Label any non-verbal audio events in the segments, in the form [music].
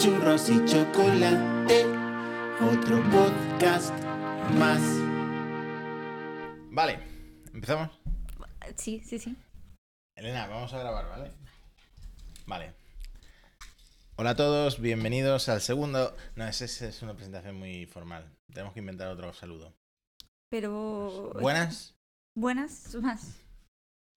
churros y chocolate, otro podcast más. Vale, empezamos. Sí, sí, sí. Elena, vamos a grabar, ¿vale? Vale. Hola a todos, bienvenidos al segundo. No, esa es, una presentación muy formal. Tenemos que inventar otro saludo. Pero. Buenas. Buenas, más.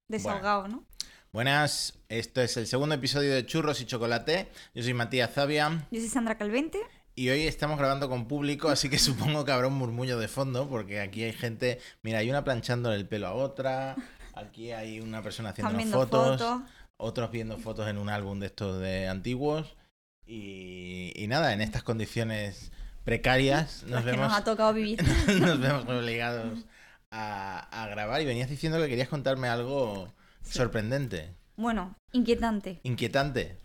Desahogado, ¿no? Buenas, esto es el segundo episodio de Churros y Chocolate. Yo soy Matías Zavia Yo soy Sandra Calvente. y hoy estamos grabando con público, así que supongo que habrá un murmullo de fondo, porque aquí hay gente. Mira, hay una planchando el pelo a otra, aquí hay una persona haciendo fotos, fotos. otros viendo fotos en un álbum de estos de antiguos. Y, y nada, en estas condiciones precarias [laughs] nos las que vemos, nos ha tocado vivir. [laughs] nos vemos obligados a, a grabar. Y venías diciendo que querías contarme algo Sí. sorprendente, bueno, inquietante. inquietante.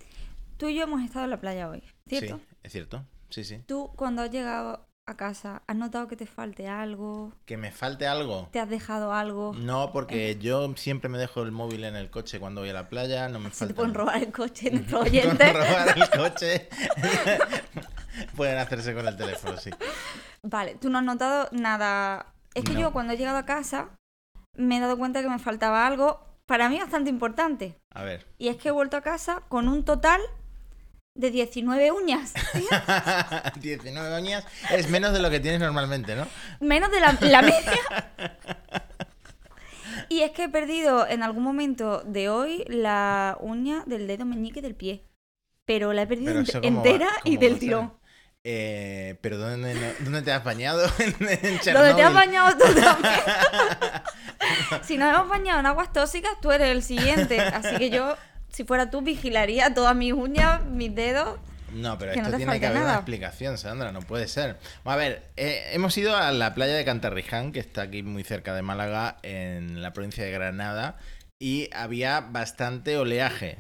Tú y yo hemos estado en la playa hoy, ¿cierto? Sí, es cierto. Sí, sí. Tú, cuando has llegado a casa, ¿has notado que te falte algo? Que me falte algo. ¿Te has dejado algo? No, porque yo siempre me dejo el móvil en el coche cuando voy a la playa, no me Se te falta. pueden robar el coche nuestros [laughs] oyentes. robar el coche. [laughs] Pueden hacerse con el teléfono, sí. Vale, tú no has notado nada. Es que No. yo cuando he llegado a casa me he dado cuenta que me faltaba algo para mí bastante importante. A ver. Y es que he vuelto a casa con un total de 19 uñas. [laughs] 19 uñas es menos de lo que tienes normalmente, ¿no? Menos de la, la media. [laughs] Y es que he perdido en algún momento de hoy la uña del dedo meñique del pie. Pero la he perdido cómo va- entera y del tirón. Eh, pero ¿dónde, no- ¿dónde te has bañado? [laughs] en, en [laughs] Donde te has bañado tú también. [laughs] si nos hemos bañado en aguas tóxicas, tú eres el siguiente. Así que yo, si fuera tú, vigilaría todas mis uñas, mis dedos. No, pero Que esto tiene que haber una explicación, Sandra, no puede ser. A ver, eh, hemos ido a la playa de Cantarriján, que está aquí muy cerca de Málaga, en la provincia de Granada, y había bastante oleaje.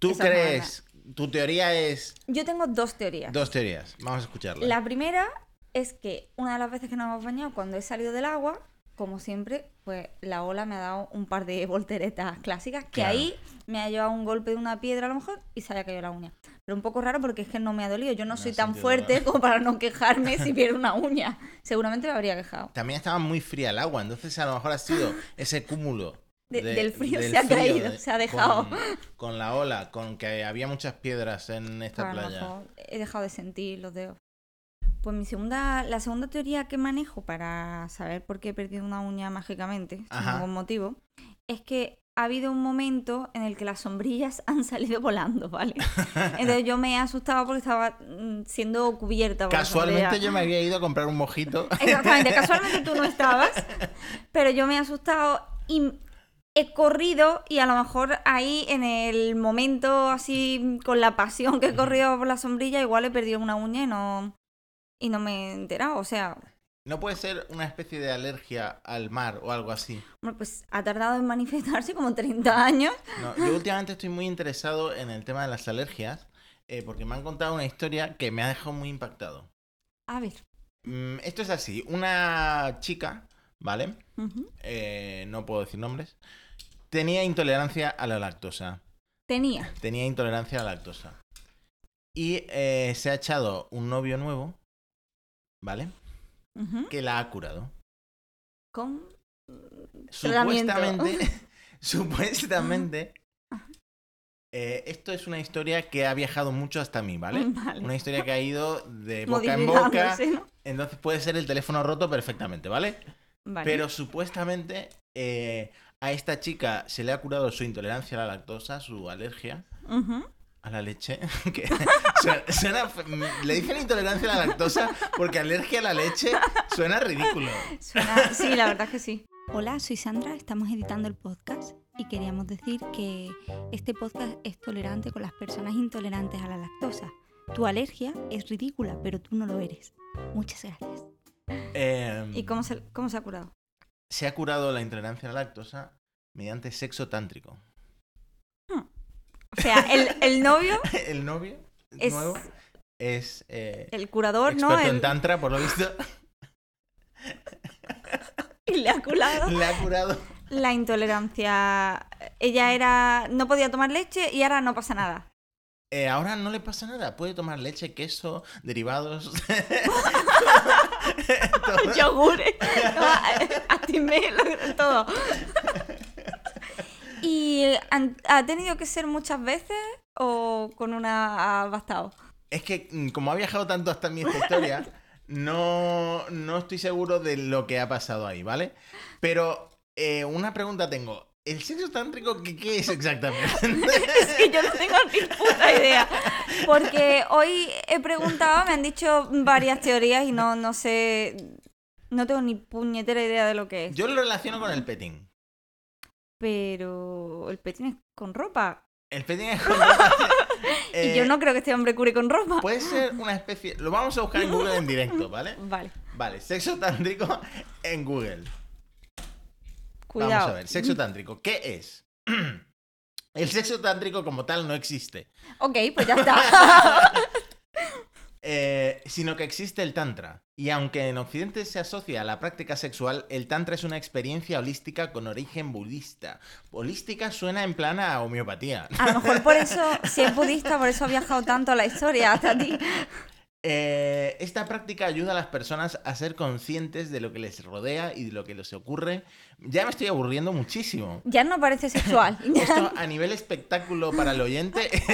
¿Tú crees? Tu teoría es... Yo tengo dos teorías. Dos teorías, vamos a escucharlas. La primera es que una de las veces que nos hemos bañado, cuando he salido del agua, como siempre, pues la ola me ha dado un par de [laughs] volteretas clásicas, que Claro. ahí me ha llevado un golpe de una piedra a lo mejor y se haya caído la uña. Pero un poco raro porque es que no me ha dolido. Yo no No soy tan fuerte dolor. como para no quejarme si [laughs] pierdo una uña. Seguramente me habría quejado. También estaba muy fría el agua, entonces a lo mejor ha sido [laughs] ese cúmulo. De- de- del frío se ha caído, se ha dejado. Con, con la ola, con que había muchas piedras en esta playa. mejor he dejado de sentir los dedos. Pues mi segunda, la segunda teoría que manejo para saber por qué he perdido una uña mágicamente, sin Ajá. ningún motivo, es que ha habido un momento en el que las sombrillas [laughs] han salido volando, ¿vale? [laughs] Entonces yo me he asustado porque estaba mm, siendo cubierta por Casualmente yo me había ido a comprar un mojito. Exactamente, casualmente tú no [laughs] estabas, pero yo me he asustado y he corrido y a lo mejor ahí en el momento así con la pasión que he corrido por la sombrilla igual he perdido una uña y no y no me he enterado, o sea, No puede ser una especie de alergia al mar o algo así. bueno, pues ha tardado en manifestarse como 30 años. No, yo últimamente estoy muy interesado en el tema de las alergias eh, porque me han contado una historia que me ha dejado muy impactado. A ver. Mm, esto es así, una chica, ¿vale? Eh, no puedo decir nombres. Tenía intolerancia a la lactosa. Tenía. Tenía intolerancia a la lactosa. Y eh, se ha echado un novio nuevo, ¿vale? Que la ha curado. Con. Supuestamente, [laughs] [laughs] supuestamente, eh, esto es una historia que ha viajado mucho hasta mí, ¿vale? [laughs] Vale. Una historia que ha ido de boca en boca. Entonces puede ser el teléfono roto perfectamente, ¿vale? Vale. Pero supuestamente eh, a esta chica se le ha curado su intolerancia a la lactosa, su alergia a la leche. [laughs] que suena- suena fe- le dicen intolerancia a la lactosa porque alergia a la leche suena ridículo. Suena- Sí, la verdad es que sí. Hola, soy Sandra, estamos editando el podcast y queríamos decir que este podcast es tolerante con las personas intolerantes a la lactosa. Tu alergia es ridícula, pero tú no lo eres. Muchas gracias. Eh, ¿Y cómo se, cómo se ha curado? se ha curado la intolerancia a la lactosa mediante sexo tántrico. O sea, el, el novio, [laughs] El novio Es- nuevo es eh, el curador, ¿no? experto en El- tantra, por lo visto. [laughs] y le ha curado Le ha curado. la intolerancia. Ella era. no podía tomar leche y ahora no pasa nada. eh, ahora no le pasa nada. Puede tomar leche, queso, derivados. [laughs] Todo. Yogures, atimelo, todo. ¿Y han- ha tenido que ser muchas veces o con una ha bastado? Es que mm, como ha viajado tanto hasta mi historia, no, no estoy seguro de lo que ha pasado ahí, ¿vale? Pero eh, una pregunta tengo. ¿El sexo tántrico qué, qué es exactamente? [laughs] Es que yo no tengo ni puta idea. Porque hoy he preguntado, me han dicho varias teorías y no, no sé. No tengo ni puñetera idea de lo que es. Yo lo relaciono con el petting. Pero el petín es con ropa. El petting es como- [laughs] y Eh, yo no creo que este hombre cure con ropa. Puede ser una especie... Lo vamos a buscar en Google en directo, ¿vale? [laughs] Vale, Vale, sexo tántrico en Google. Cuidado. Vamos a ver, sexo tántrico. ¿Qué es? [clears throat] El sexo tántrico como tal no existe, Ok, pues ya está. [laughs] eh, sino que existe el tantra. Y aunque en Occidente se asocia a la práctica sexual, el tantra es una experiencia holística con origen budista. Holística suena en plan a homeopatía. A lo mejor por eso, si es [laughs] budista, por eso ha viajado tanto la historia hasta ti. Eh, esta práctica ayuda a las personas a ser conscientes de lo que les rodea y de lo que les ocurre. Ya me estoy aburriendo muchísimo. Ya no parece sexual. [laughs] Esto a nivel espectáculo para el oyente [laughs] [laughs]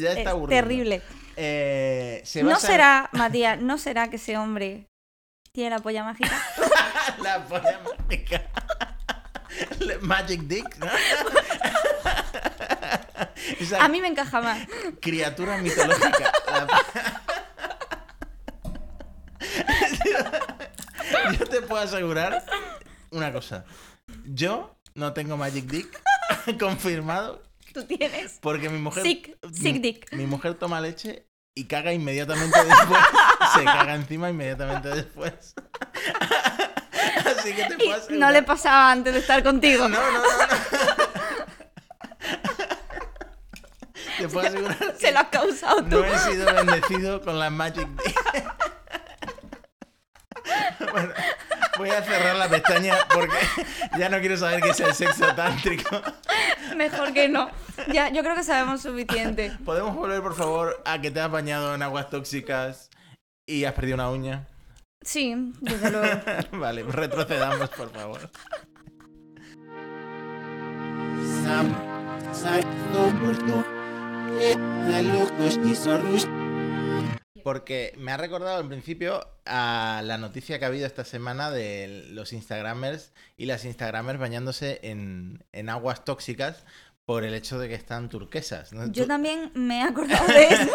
ya está es aburriendo. terrible. Eh, se No será, Matías, no será que ese hombre tiene la polla mágica. La polla mágica. Magic Dick, ¿no? Esa A mí me encaja más. criatura mitológica. La- Yo te puedo asegurar una cosa. Yo no tengo Magic Dick [laughs] confirmado Tú tienes. porque mi mujer. Sick, sick mi- dick. Mi mujer toma leche y caga inmediatamente después. [laughs] Se caga encima inmediatamente después. [laughs] Así que te puedo no asegurar. le pasaba antes de estar contigo. No, no, no, no. Te puedo asegurar Se que lo has causado tú. no he sido bendecido con la Magic Dick. Bueno, voy a cerrar la pestaña porque [laughs] ya no quiero saber qué es el sexo tántrico. Mejor que no. Ya, yo creo que sabemos suficiente. ¿Podemos volver, por favor, a que te has bañado en aguas tóxicas y has perdido una uña? Sí, desde luego. [laughs] Vale, retrocedamos, por favor. Y Sorrus, Porque me ha recordado al principio a la noticia que ha habido esta semana de los Instagramers y las Instagramers bañándose en, en aguas tóxicas por el hecho de que están turquesas. ¿no? Yo también me he acordado de eso,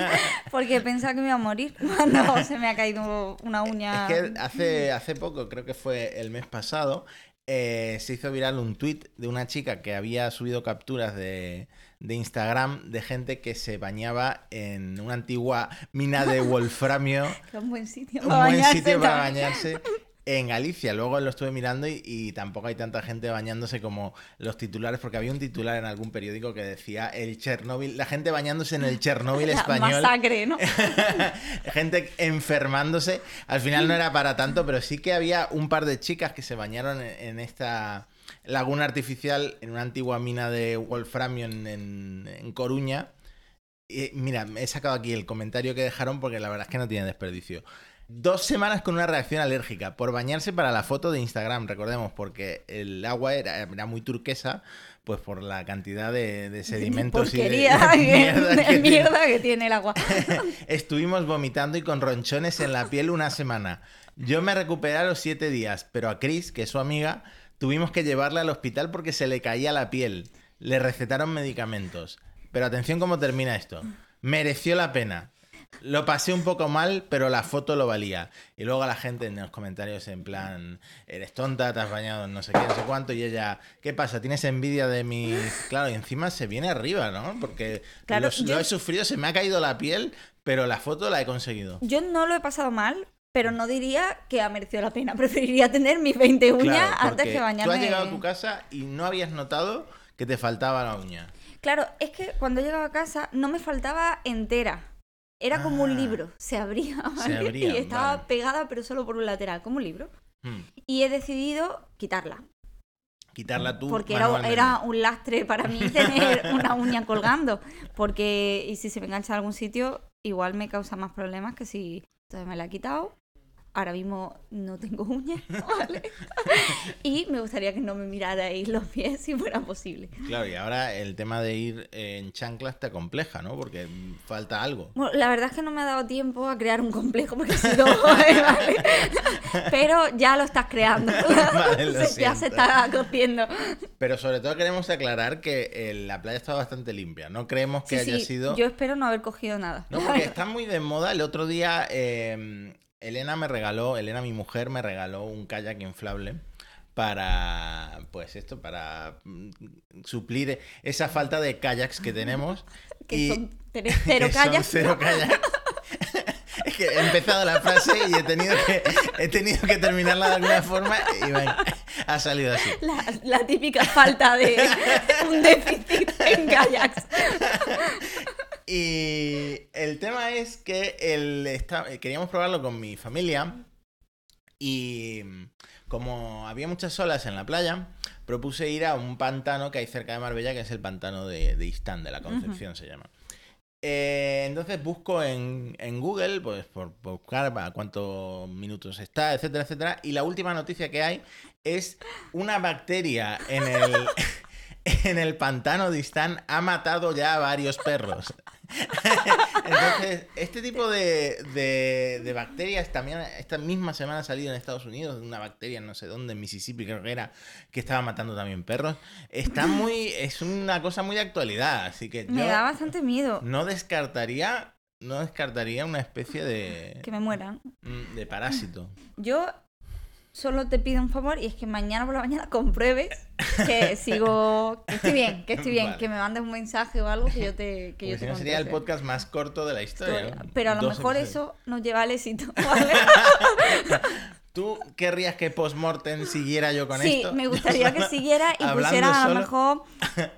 [laughs] porque pensaba que me iba a morir [laughs] cuando se me ha caído una uña. Es que hace, hace poco, creo que fue el mes pasado, eh, se hizo viral un tweet de una chica que había subido capturas de, de Instagram de gente que se bañaba en una antigua mina de [laughs] wolframio. Un buen sitio un para buen bañarse sitio para también. bañarse en Galicia. Luego lo estuve mirando y, y tampoco hay tanta gente bañándose como los titulares, porque había un titular en algún periódico que decía el Chernobyl, la gente bañándose en el [laughs] Chernobyl La español. masacre, ¿no? [laughs] gente enfermándose. Al final no era para tanto, pero sí que había un par de chicas que se bañaron en, en esta laguna artificial, en una antigua mina de wolframio en, en- en Coruña. Y mira, he sacado aquí el comentario que dejaron porque la verdad es que no tiene desperdicio. Dos semanas con una reacción alérgica por bañarse para la foto de Instagram, recordemos, porque el agua era, era muy turquesa, pues por la cantidad de, de sedimentos y de- Porquería, [laughs] de que- mierda que tiene. mierda que tiene el agua. [laughs] Estuvimos vomitando y con ronchones en la piel una semana. Yo me recuperé a los siete días, pero a Chris, que es su amiga, tuvimos que llevarla al hospital porque se le caía la piel. Le recetaron medicamentos. Pero atención cómo termina esto. Mereció la pena. Lo pasé un poco mal, pero la foto lo valía. Y luego la gente en los comentarios en plan, eres tonta, te has bañado en no sé qué, no sé cuánto, y ella, ¿qué pasa? ¿Tienes envidia de mis...? Claro, y encima se viene arriba, ¿no? Porque Claro, lo, yo- lo he sufrido, se me ha caído la piel, pero la foto la he conseguido. Yo no lo he pasado mal, pero no diría que ha merecido la pena. [laughs] Preferiría tener mis 20 uñas Claro, antes que bañarme. Tú has llegado a tu casa y no habías notado que te faltaba la uña. Claro, es que cuando llegaba a casa no me faltaba entera. Era como un Ah. libro, se abría, Se ¿vale? abría, y estaba vale. pegada pero solo por un lateral, como un libro. Hmm. Y he decidido quitarla. quitarla tú. Porque era, era un lastre para mí [laughs] tener una uña colgando. Porque, y si se me engancha en algún sitio, igual me causa más problemas que si entonces me la he quitado. Ahora mismo no tengo uñas, [laughs] ¿vale? y me gustaría que no me mirarais los pies si fuera posible. Claro, y ahora el tema de ir en chancla está compleja, ¿no? Porque falta algo. Bueno, la verdad es que no me ha dado tiempo a crear un complejo porque sido [laughs] joven, ¿vale? Pero ya lo estás creando. [laughs] Vale, lo ya se está cociendo. Pero sobre todo queremos aclarar que eh, la playa está bastante limpia. No creemos que Sí, haya sí, sido. Yo espero no haber cogido nada. No, porque está muy de moda. El otro día eh, Elena me regaló, Elena, mi mujer, me regaló un kayak inflable para, pues esto, para mm, suplir esa falta de kayaks que tenemos. [laughs] Que y- son cero [laughs] kayaks. cero kayaks. [laughs] Es que he empezado la frase y he tenido que, he tenido que terminarla de alguna forma y venga, ha salido así. La, la típica falta de un déficit en kayaks. Y el tema es que el, esta- queríamos probarlo con mi familia y como había muchas olas en la playa, propuse ir a un pantano que hay cerca de Marbella, que es el pantano de, de Istán, de la Concepción se llama. Eh, entonces busco en, en Google, pues por, por buscar a cuántos minutos está, etcétera, etcétera. Y la última noticia que hay es una bacteria en el, [laughs] en el pantano de Istán ha matado ya a varios perros. Entonces, este tipo de, de- de bacterias también esta misma semana ha salido en Estados Unidos, una bacteria no sé dónde, en Mississippi creo que era, que estaba matando también perros. Está muy, es una cosa muy de actualidad, así que Me yo da bastante miedo no descartaría, no descartaría una especie que de, me mueran. mm, de parásito. Yo solo te pido un favor y es que mañana por la mañana [laughs] compruebes que sigo, que estoy bien, que estoy bien, Vale. que me mandes un mensaje o algo que yo te, que yo te si no sería el podcast más corto de la historia. ¿no? Pero a lo Dos mejor episodios. eso nos lleva al éxito. [laughs] ¿vale? ¿Tú querrías que Postmortem siguiera yo con sí, esto? me gustaría que siguiera y [laughs] pusieras a lo solo. mejor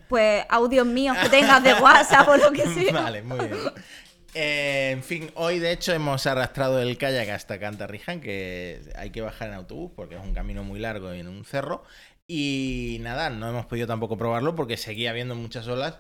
pues audios míos que tengas de WhatsApp o lo que sea. Vale, muy bien. Eh, en fin, hoy de hecho hemos arrastrado el kayak hasta Cantarriján, que hay que bajar en autobús porque es un camino muy largo y en un cerro. Y nada, no hemos podido tampoco probarlo porque seguía habiendo muchas olas.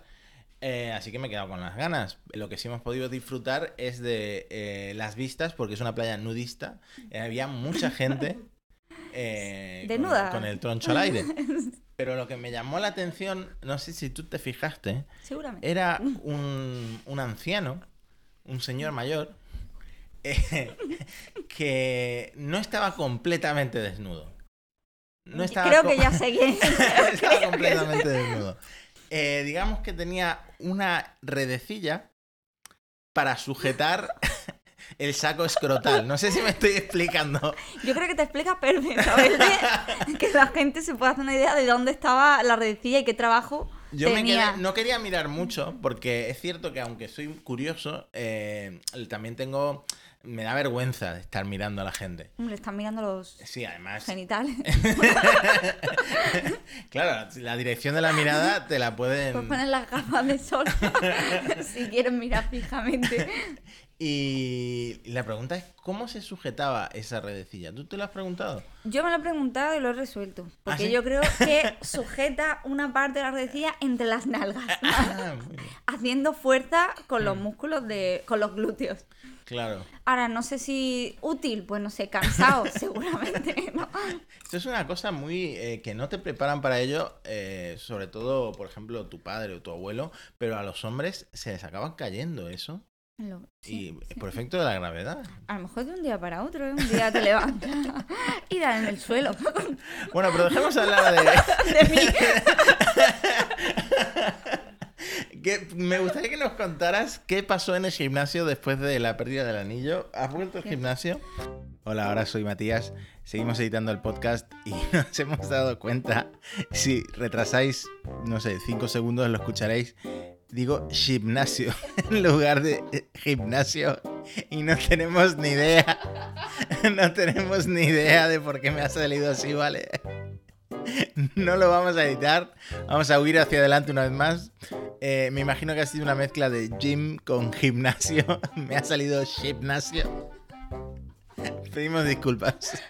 eh, así que me he quedado con las ganas. Lo que sí hemos podido disfrutar es de eh, las vistas, porque es una playa nudista. Había mucha gente [laughs] con- Desnuda. con el troncho al aire. [laughs] Pero lo que me llamó la atención, no sé si tú te fijaste, Seguramente. era un, un anciano, un señor mayor, eh, [laughs] que no estaba completamente desnudo. No estaba Creo que ya quién. [laughs] estaba completamente desnudo. Eh, digamos que tenía una redecilla para sujetar [laughs] el saco escrotal. No sé si me estoy explicando. Yo creo que te explica perfectamente que la gente se pueda hacer una idea de dónde estaba la redecilla y qué trabajo Yo me quedé- no quería mirar mucho porque es cierto que aunque soy curioso, eh, también tengo... Me da vergüenza de estar mirando a la gente. Hombre, están mirando los Sí, además... genitales. [laughs] claro, la dirección de la mirada te la pueden... Puedes poner las gafas de sol [laughs] si quieren mirar fijamente. Y la pregunta es, ¿cómo se sujetaba esa redecilla? ¿Tú te lo has preguntado? Yo me lo he preguntado y lo he resuelto. Porque ¿Ah, sí? yo creo [laughs] que sujeta una parte de la redecilla entre las nalgas. Ah, bien. haciendo fuerza con Mm. los músculos de. con los glúteos. Claro. Ahora, no sé si útil, pues no sé, cansado, [laughs] seguramente. ¿no? Esto es una cosa muy eh, que no te preparan para ello, eh, sobre todo, por ejemplo, tu padre o tu abuelo, pero a los hombres se les acaba cayendo eso. Lo- sí, y sí. por efecto de la gravedad. A lo mejor de un día para otro, ¿eh? un día te levantas y dan en el suelo. [laughs] Bueno, pero dejemos hablar de... [laughs] De mí. [laughs] que me gustaría que nos contaras qué pasó en el gimnasio después de la pérdida del anillo. ¿Has vuelto al gimnasio? Hola, ahora soy Matías. Seguimos editando el podcast y nos hemos dado cuenta. Si retrasáis, no sé, 5 segundos lo escucharéis. Digo gimnasio [laughs] en lugar de eh, gimnasio y no tenemos ni idea. [laughs] No tenemos ni idea de por qué me ha salido así, ¿vale? [laughs] No lo vamos a editar. Vamos a huir hacia adelante una vez más. Eh, me imagino que ha sido una mezcla de gym con gimnasio. Me ha salido gimnasio. Pedimos disculpas.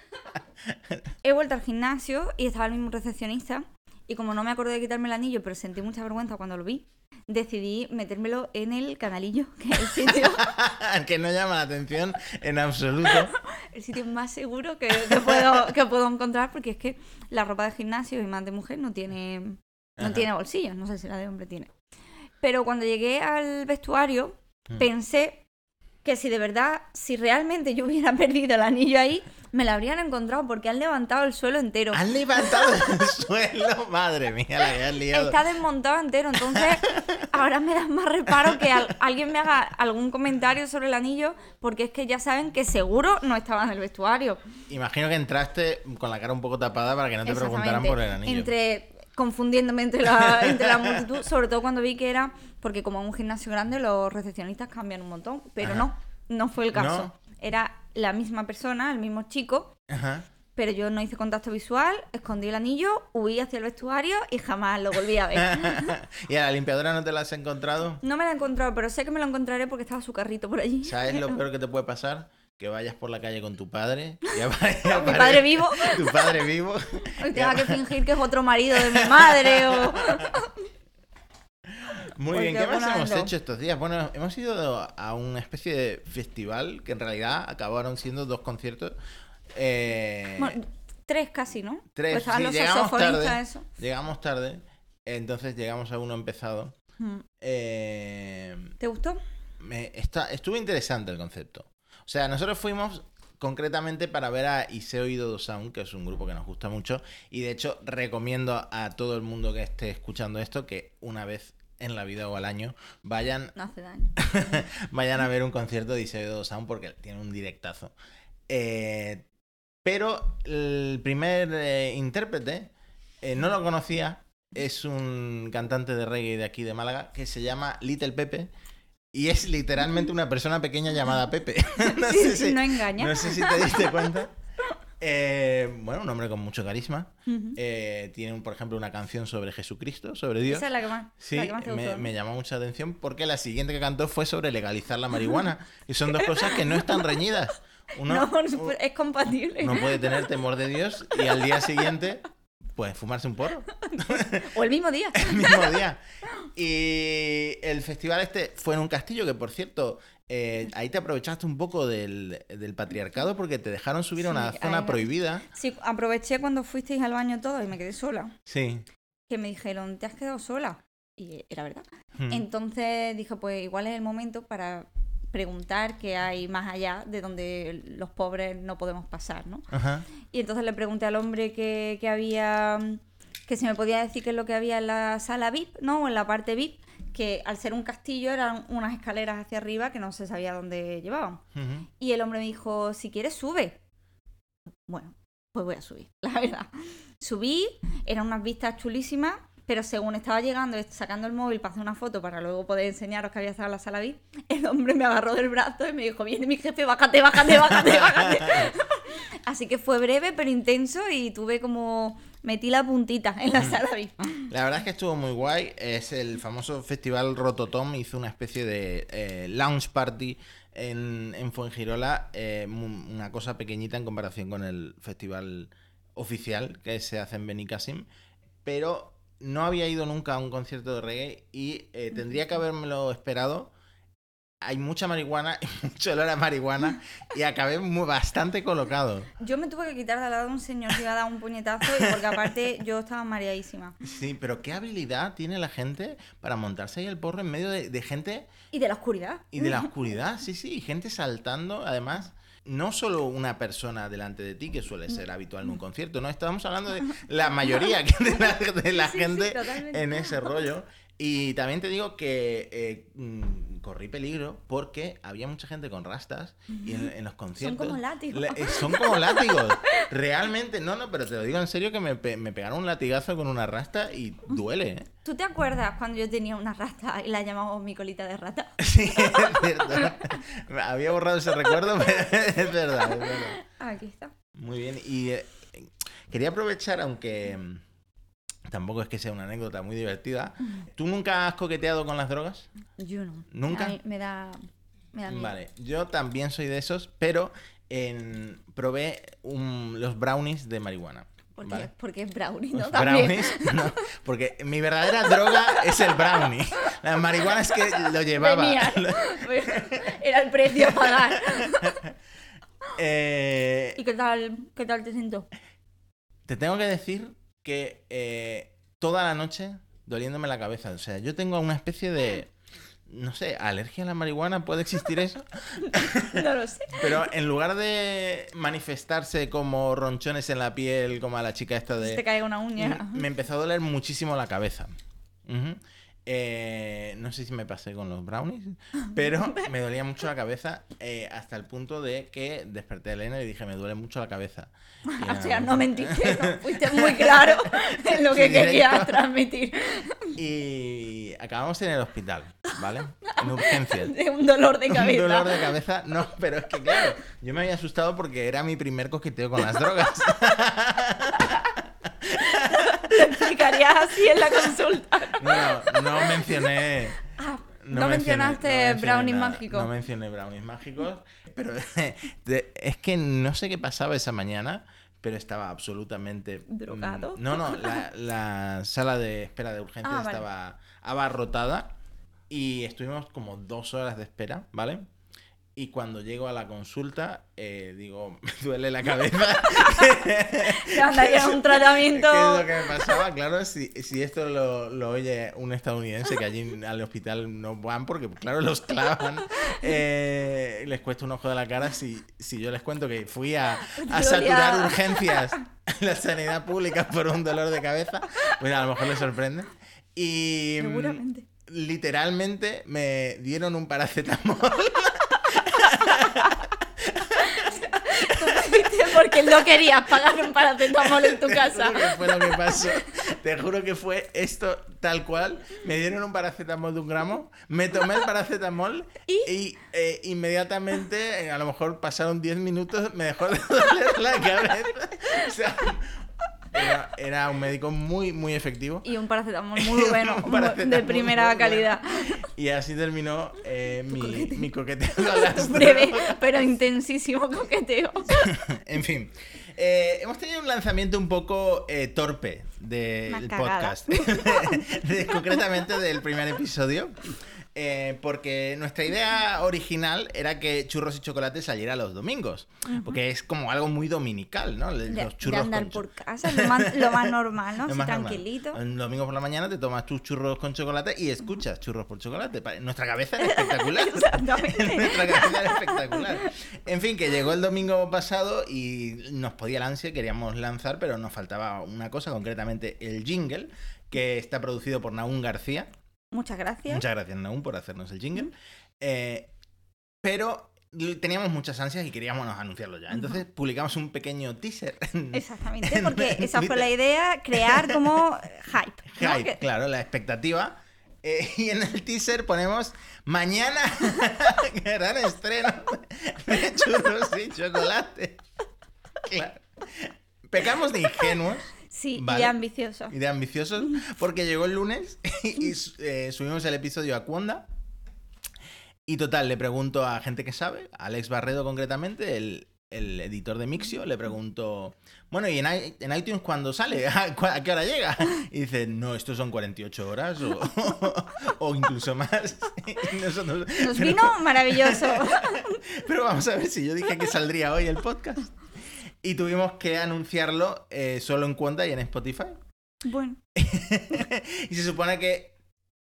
He vuelto al gimnasio y estaba el mismo recepcionista. Y como no me acordé de quitarme el anillo, pero sentí mucha vergüenza cuando lo vi, decidí metérmelo en el canalillo, que es el sitio, [laughs] que no llama la atención en absoluto. [laughs] el sitio más seguro que, que puedo, que puedo encontrar, porque es que la ropa de gimnasio y más de mujer no tiene, no Ajá. tiene bolsillos, no sé si la de hombre tiene. Pero cuando llegué al vestuario, Mm. pensé que si de verdad, si realmente yo hubiera [laughs] perdido el anillo ahí, me lo habrían encontrado porque han levantado el suelo entero. Han levantado el [laughs] suelo, madre mía, la has liado. Está desmontado entero, entonces [laughs] ahora me da más reparo que al- alguien me haga algún comentario sobre el anillo, porque es que ya saben que seguro no estaba en el vestuario. Imagino que entraste con la cara un poco tapada para que no te preguntaran por el anillo. Entre confundiéndome entre la, entre la multitud, sobre todo cuando vi que era, porque como en un gimnasio grande los recepcionistas cambian un montón, pero Ajá. no, no fue el caso. ¿No? Era la misma persona, el mismo chico, Ajá. pero yo no hice contacto visual, escondí el anillo, huí hacia el vestuario y jamás lo volví a ver. [laughs] ¿Y a la limpiadora no te la has encontrado? No me la he encontrado, pero sé que me lo encontraré porque estaba su carrito por allí. ¿Sabes lo [laughs] peor que te puede pasar? Que vayas por la calle con tu padre. Y [laughs] Mi padre vivo. Tu padre vivo. Y tenga que fingir que es otro marido de mi madre o... Muy bien, ¿qué más hemos hecho estos días? Bueno, hemos ido a una especie de festival que en realidad acabaron siendo dos conciertos. Eh, Bueno, tres casi, ¿no? tres, Pues estaban sí, los llegamos tarde. eso. Llegamos tarde, entonces llegamos a uno empezado. Mm. Eh, ¿Te gustó? me- está, estuvo interesante el concepto. O sea, nosotros fuimos concretamente para ver a Iseo Ido Sound, que es un grupo que nos gusta mucho. Y de hecho, recomiendo a todo el mundo que esté escuchando esto que una vez en la vida o al año vayan, No hace daño. [laughs] vayan a ver un concierto de Ido Sound porque tiene un directazo. Eh, pero el primer eh, intérprete eh, no lo conocía. Es un cantante de reggae de aquí de Málaga que se llama Little Pepe. Y es literalmente una persona pequeña llamada Pepe. [laughs] no, Sí, sé sí, si, no engaña. no sé si te diste cuenta. [laughs] Eh, bueno, un hombre con mucho carisma. Eh, tiene, por ejemplo, una canción sobre Jesucristo, sobre Dios. Esa es la que más, Sí, que más me, gustó. ¿no? me llamó mucha atención porque la siguiente que cantó fue sobre legalizar la marihuana. [laughs] Y son dos cosas que no están reñidas. [laughs] Uno, No, es compatible. no puede tener temor de Dios y al día siguiente, pues fumarse un porro. [laughs] O el mismo día. el mismo día. Y el festival este fue en un castillo que, por cierto, eh, ahí te aprovechaste un poco del, del patriarcado porque te dejaron subir a una zona prohibida. Sí, aproveché cuando fuisteis al baño todos y me quedé sola. Sí. Que me dijeron, ¿te has quedado sola? Y era verdad. Hmm. Entonces dije, pues igual es el momento para preguntar qué hay más allá de donde los pobres no podemos pasar, ¿no? Ajá. Y entonces le pregunté al hombre que, que había, que si me podía decir qué es lo que había en la sala VIP, ¿no? O en la parte VIP, que al ser un castillo eran unas escaleras hacia arriba que no se sabía dónde llevaban. Ujú. Y el hombre me dijo, si quieres sube. Bueno, pues voy a subir, [laughs] la verdad. Subí, eran unas vistas chulísimas, pero según estaba llegando, sacando el móvil para hacer una foto para luego poder enseñaros que había estado en la sala VIP, el hombre me agarró del brazo y me dijo, viene mi jefe, bájate, bájate, bájate, bájate. [laughs] Así que fue breve pero intenso y tuve como, metí la puntita en la sala VIP. [laughs] La verdad es que estuvo muy guay. Es el famoso festival Rototom. Hizo una especie de eh, lounge party en, en Fuengirola. eh, una cosa pequeñita en comparación con el festival oficial que se hace en Benicassim. Pero no había ido nunca a un concierto de reggae y eh, tendría que habérmelo esperado. Hay mucha marihuana [laughs] mucho olor a marihuana y acabé muy, bastante colocado. Yo me tuve que quitar de al lado de un señor que iba a dar un puñetazo y porque aparte yo estaba mareadísima. Sí, pero qué habilidad tiene la gente para montarse ahí el porro en medio de, de gente Y de la oscuridad. Y de la [laughs] oscuridad, sí, sí, y gente saltando, además, no solo una persona delante de ti, que suele ser habitual en un concierto, no, estábamos hablando de la mayoría [laughs] que- de la, de la Sí, gente en ese rollo. Y también te digo que eh, mm, corrí peligro porque había mucha gente con rastas y en, en los conciertos... como látigos. le- eh, son como látigos. Realmente, no, no, pero te lo digo en serio que me, me pegaron un latigazo con una rasta y duele, ¿eh? ¿Tú te acuerdas cuando yo tenía una rata y la llamamos mi colita de rata? [laughs] Sí, es verdad. [laughs] Había borrado ese recuerdo, [laughs] pero es verdad, es verdad. Aquí está. Muy bien. Y eh, quería aprovechar, aunque mm, tampoco es que sea una anécdota muy divertida. ¿Tú nunca has coqueteado con las drogas? Yo no. ¿Nunca? Me da. Me da miedo. Vale, yo también soy de esos, pero en- probé un- los brownies de marihuana. Porque, ¿vale? porque es brownie, ¿no? Brownies, no, porque mi verdadera droga es el brownie. La marihuana es que lo llevaba. Venía. [laughs] Era el precio a pagar. [laughs] Eh, ¿Y qué tal, qué tal te siento? te tengo que decir que eh, toda la noche doliéndome la cabeza. O sea, yo tengo una especie de. No sé, alergia a la marihuana, ¿puede existir eso? [laughs] No lo sé. Pero en lugar de manifestarse como ronchones en la piel, como a la chica esta de. Se te cae una uña. Me empezó a doler muchísimo la cabeza. Eh, no sé si me pasé con los brownies, [laughs] pero me dolía mucho la cabeza eh, hasta el punto de que desperté a Elena y dije, me duele mucho la cabeza. Y O nada, sea, no mentiste, no [laughs] fuiste muy claro en lo que Sí, directo. querías transmitir. Y acabamos en el hospital, ¿vale? En urgencias. [laughs] De un dolor de Un cabeza. dolor de cabeza, no, pero es que claro, yo me había asustado porque era mi primer coqueteo con las drogas. Explicarías así en la consulta. No, mencioné. Ah, No, no, mencioné- mencionaste no brownies mágicos. No mencioné brownies mágicos, pero [laughs] es que no sé qué pasaba esa mañana, pero estaba absolutamente... mm, ¿Drogado? No, no, la, la sala de espera de urgencias Ah, vale. estaba abarrotada y estuvimos como dos horas de espera, ¿vale? Y cuando llego a la consulta, eh, digo, [laughs] me duele la cabeza. [laughs] Te mandarían un ¿Qué tratamiento. es lo que me pasaba? Claro, si, si esto lo, lo oye un estadounidense, que allí al hospital no van porque, claro, los clavan, eh, les cuesta un ojo de la cara si, si yo les cuento que fui a, a saturar urgencias en la sanidad pública por un dolor de cabeza, pues a lo mejor les sorprende. Y mm, Seguramente. literalmente me dieron un paracetamol. [laughs] Fuiste porque no querías pagar un paracetamol en tu Te casa. juro que fue lo que pasó. Te juro que fue esto tal cual. Me dieron un paracetamol de un gramo, me tomé el paracetamol y, eh, inmediatamente, eh, a lo mejor pasaron 10 minutos, me dejó de doler la cabeza. O sea, era, era un médico muy, muy efectivo. Y un paracetamol [laughs] muy bueno, paracetamol de primera muy bueno. calidad. Y así terminó eh, mi, mi coqueteo con las [laughs] Breve, pero intensísimo coqueteo. [laughs] En fin, eh, hemos tenido un lanzamiento un poco eh, torpe del podcast, De- concretamente del primer episodio. Eh, porque nuestra idea original era que churros y chocolate saliera los domingos. Porque es como algo muy dominical, ¿no? De, Los de churros andar con cho- por casa, lo más, lo más [laughs] normal, ¿no? lo más normal. tranquilito. Un domingo por la mañana te tomas tus churros con chocolate y escuchas churros por chocolate. Nuestra cabeza era [laughs] espectacular. Exactamente. [laughs] Nuestra cabeza era espectacular. En fin, que llegó el domingo pasado y nos podía el ansia, queríamos lanzar, pero nos faltaba una cosa, concretamente el jingle, que está producido por Naún García. Muchas gracias. Muchas gracias, Naún, por hacernos el jingle. Eh, pero teníamos muchas ansias y queríamos anunciarlo ya. Entonces publicamos un pequeño teaser. en- [laughs] Exactamente, en- porque en esa fue la idea, crear como [laughs] hype. ¿no? Hype, Que- claro, la expectativa. Eh, y en el teaser ponemos mañana [laughs] gran estreno de churros y chocolate. Claro. Pecamos de ingenuos Sí, y Vale. de ambicioso. y de ambiciosos porque llegó el lunes [laughs] y, eh, subimos el episodio a Cuonda. Y total, le pregunto a gente que sabe, a Alex Barredo concretamente, el, el editor de Mixio, le pregunto, bueno, ¿y en, iTunes cuándo sale? [laughs] ¿A, qué hora llega? Y dice, no, estos son 48 horas o, [laughs] o incluso más. Y nosotros, Nos "Pero- vino maravilloso. pero vamos a ver si yo dije que saldría hoy el podcast. Y tuvimos que anunciarlo eh, solo en cuenta y en Spotify. Bueno, [laughs] y se supone que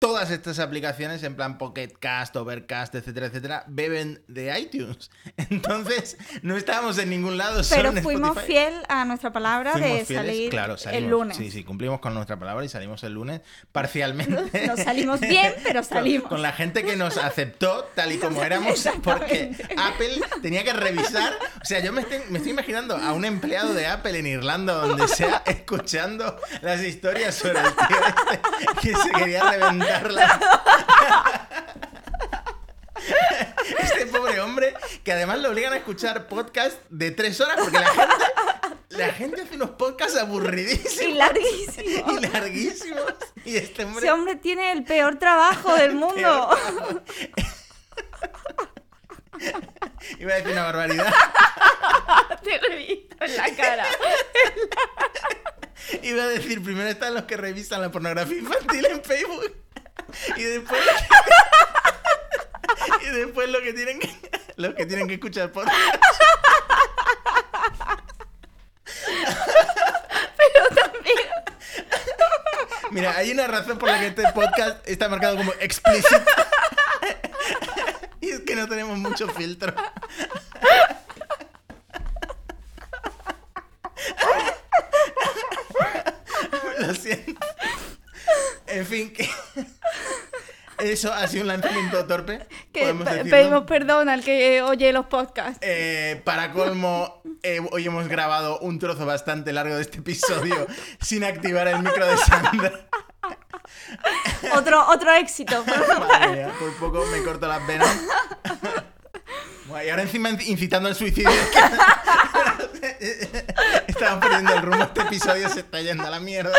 todas estas aplicaciones, en plan Pocket Cast, Overcast, etcétera, etcétera, beben de iTunes. [laughs] Entonces, no estábamos en ningún lado, pero fuimos Spotify. fiel a nuestra palabra Fuimos de fieles, salir claro, el salimos- lunes. Sí, sí, cumplimos con nuestra palabra y salimos el lunes parcialmente. [laughs] No salimos bien, pero Con- salimos. Con, la gente que nos aceptó tal y como éramos, porque. Apple tenía que revisar. O sea, yo me estoy, me estoy imaginando a un empleado de Apple en Irlanda, donde sea, [laughs] escuchando las historias sobre el tío este que se quería reventar [laughs] Este pobre hombre, que además lo obligan a escuchar podcast de tres horas, porque la gente, la gente hace unos podcasts aburridísimos Y larguísimo. y larguísimos. Y este hombre. Ese hombre tiene el peor trabajo del mundo. Iba a decir una barbaridad. Te lo he visto en la cara. Iba a decir, primero están los que revisan la pornografía infantil en Facebook. Y después. [laughs] y después lo que tienen que. Los que tienen que escuchar podcast. Pero también. Mira, hay una razón por la que este podcast está marcado como explícito. y es que no tenemos mucho filtro. Lo siento. En fin, que... Eso ha sido un lanzamiento torpe. [laughs] Que pedimos perdón al que oye los podcasts. Eh, para colmo, eh, hoy hemos grabado un trozo bastante largo de este episodio [laughs] sin activar el micro de Sandra. [laughs] Otro, otro éxito. Madre mía, por poco me corto las venas. Y ahora encima incitando al suicidio. Estamos perdiendo el rumbo. Este episodio se está yendo a la mierda.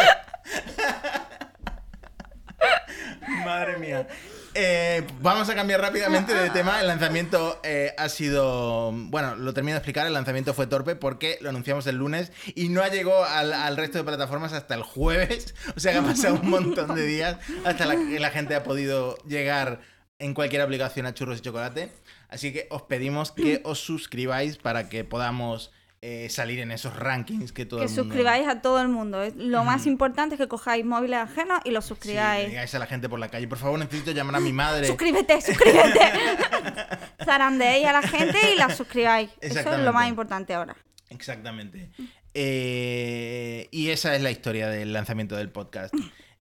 Madre mía. Eh, vamos a cambiar rápidamente de tema. El lanzamiento eh, ha sido. Bueno, lo termino de explicar. El lanzamiento fue torpe porque lo anunciamos el lunes y no llegó al, al resto de plataformas hasta el jueves. O sea que ha pasado un montón de días hasta que la gente ha podido llegar en cualquier aplicación a churros y chocolate. Así que os pedimos que os suscribáis para que podamos eh, salir en esos rankings que todo Que el mundo. suscribáis a todo el mundo. Lo más importante es que cojáis móviles ajenos y los Sí, suscribáis. digáis a la gente por la calle. Por favor, necesito llamar a mi madre. Suscríbete, suscríbete. [laughs] Zarandeéis a la gente y la suscribáis. Eso es lo más importante ahora. Exactamente. Eh, y esa es la historia del lanzamiento del podcast.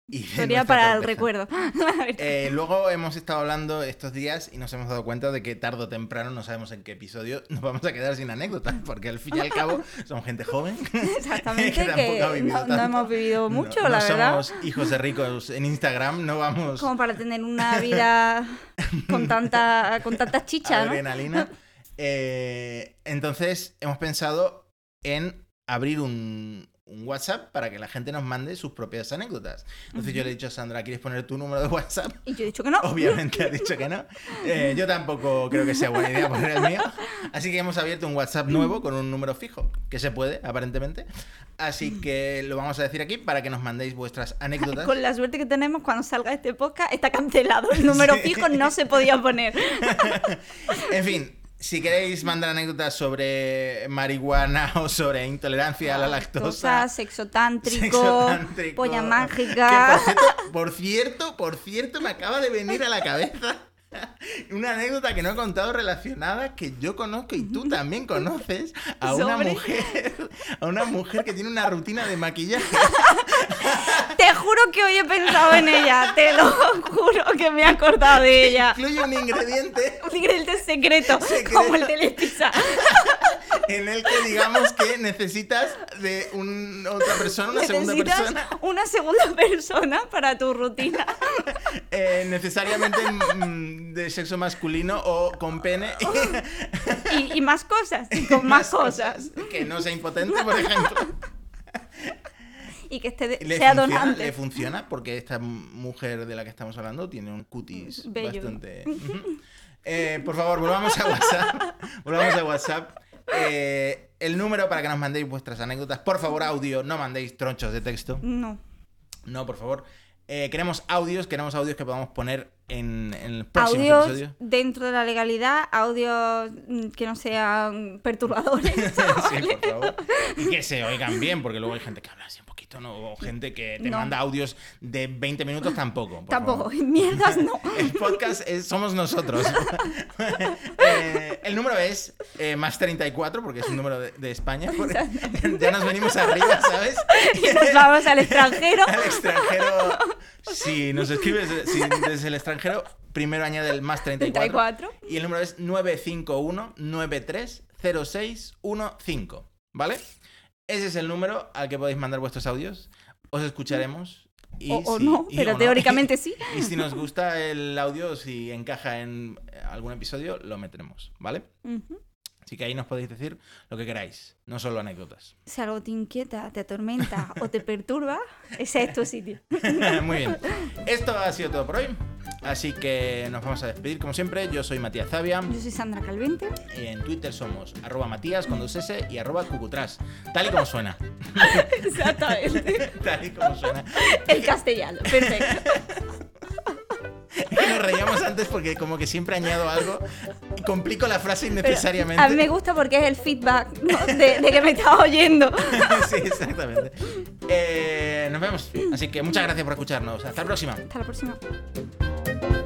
Y Sería para el recuerdo. [laughs] Eh, luego hemos estado hablando estos días y nos hemos dado cuenta de que tarde o temprano, no sabemos en qué episodio, nos vamos a quedar sin anécdotas, porque al fin y al cabo [laughs] somos gente joven. [laughs] Exactamente, que tampoco que ha vivido no, no hemos vivido No- mucho, no la verdad. somos hijos de ricos en Instagram, no vamos Como para tener una vida con tanta con tantas chichas, ¿no? adrenalina. Eh, entonces hemos pensado en abrir un, un WhatsApp para que la gente nos mande sus propias anécdotas. Entonces yo le he dicho a Sandra, ¿quieres poner tu número de WhatsApp? Y yo he dicho que no. Obviamente ha dicho que no. Eh, yo tampoco creo que sea buena idea poner el mío. Así que hemos abierto un WhatsApp nuevo con un número fijo, que se puede, aparentemente. Así que lo vamos a decir aquí para que nos mandéis vuestras anécdotas. Con la suerte que tenemos cuando salga este podcast, está cancelado. El número Sí. fijo no se podía poner. [laughs] En fin, si queréis mandar anécdotas sobre marihuana [laughs] o sobre intolerancia a la lactosa. Sexo tántrico, sexo tántrico, polla que, mágica. por, cierto, por [laughs] cierto, por cierto, me acaba de venir a la cabeza una anécdota que no he contado relacionada que yo conozco y tú también conoces a una ¿Sobre? mujer, a una mujer que tiene una rutina de maquillaje. Te juro que hoy he pensado en ella. Te lo juro que me he acordado de ella. Incluye un ingrediente Un ingrediente secreto, Secreto. como el de Letizia. En el que digamos que necesitas de un- otra persona, una segunda persona. una segunda persona para tu rutina. [laughs] Eh, necesariamente mm, de sexo masculino o con pene. Y, y más cosas, y con [laughs] más cosas. Que no sea impotente, por ejemplo. [laughs] Y que esté de- Le sea funciona, donante. le funciona porque esta mujer de la que estamos hablando tiene un cutis Bello. bastante. Eh, por favor, volvamos a WhatsApp. Volvamos a WhatsApp. Eh, el número para que nos mandéis vuestras anécdotas. Por favor, audio, no mandéis tronchos de texto. No. No, por favor. Eh, queremos audios, queremos audios que podamos poner en, en el próximo Audios episodio. dentro de la legalidad, audios mm, que no sean perturbadores. [laughs] sí, por favor. Y que se oigan bien, porque luego hay gente que habla así un poquito, ¿no? O gente que te No. manda audios de 20 minutos tampoco. Tampoco, favor. [laughs] mierdas no. [laughs] El podcast es- somos nosotros. Eh, el número es eh, más 34, porque es un número de, de España. ya nos venimos arriba, ¿sabes? Y nos vamos al extranjero. Al extranjero. Si nos escribes si desde el extranjero, primero añade el más 34. 34. Y el número es 951-930615. ¿Vale? Ese es el número al que podéis mandar vuestros audios. Os escucharemos. Y O, o si- no, y- pero o no. teóricamente sí. [laughs] Y si nos gusta el audio, si encaja en algún episodio, lo meteremos, ¿vale? Así que ahí nos podéis decir lo que queráis, no solo anécdotas. Si algo te inquieta, te atormenta o te perturba, [laughs] ese es tu sitio. [laughs] Muy bien. Esto ha sido todo por hoy. Así que nos vamos a despedir como siempre. Yo soy Matías Zavia. Yo soy Sandra Calvente. En Twitter somos arroba Matías con dos S y arroba cucutras. Tal y como suena. [laughs] Exactamente. [laughs] Tal y como suena. El castellano, perfecto. [laughs] Nos reíamos antes porque como que siempre añado algo y complico la frase Pero innecesariamente. a mí me gusta porque es el feedback ¿no? de, de que me estás oyendo. sí, exactamente. Eh, nos vemos. Así que muchas gracias por escucharnos. Hasta la próxima. Hasta la próxima. Bye.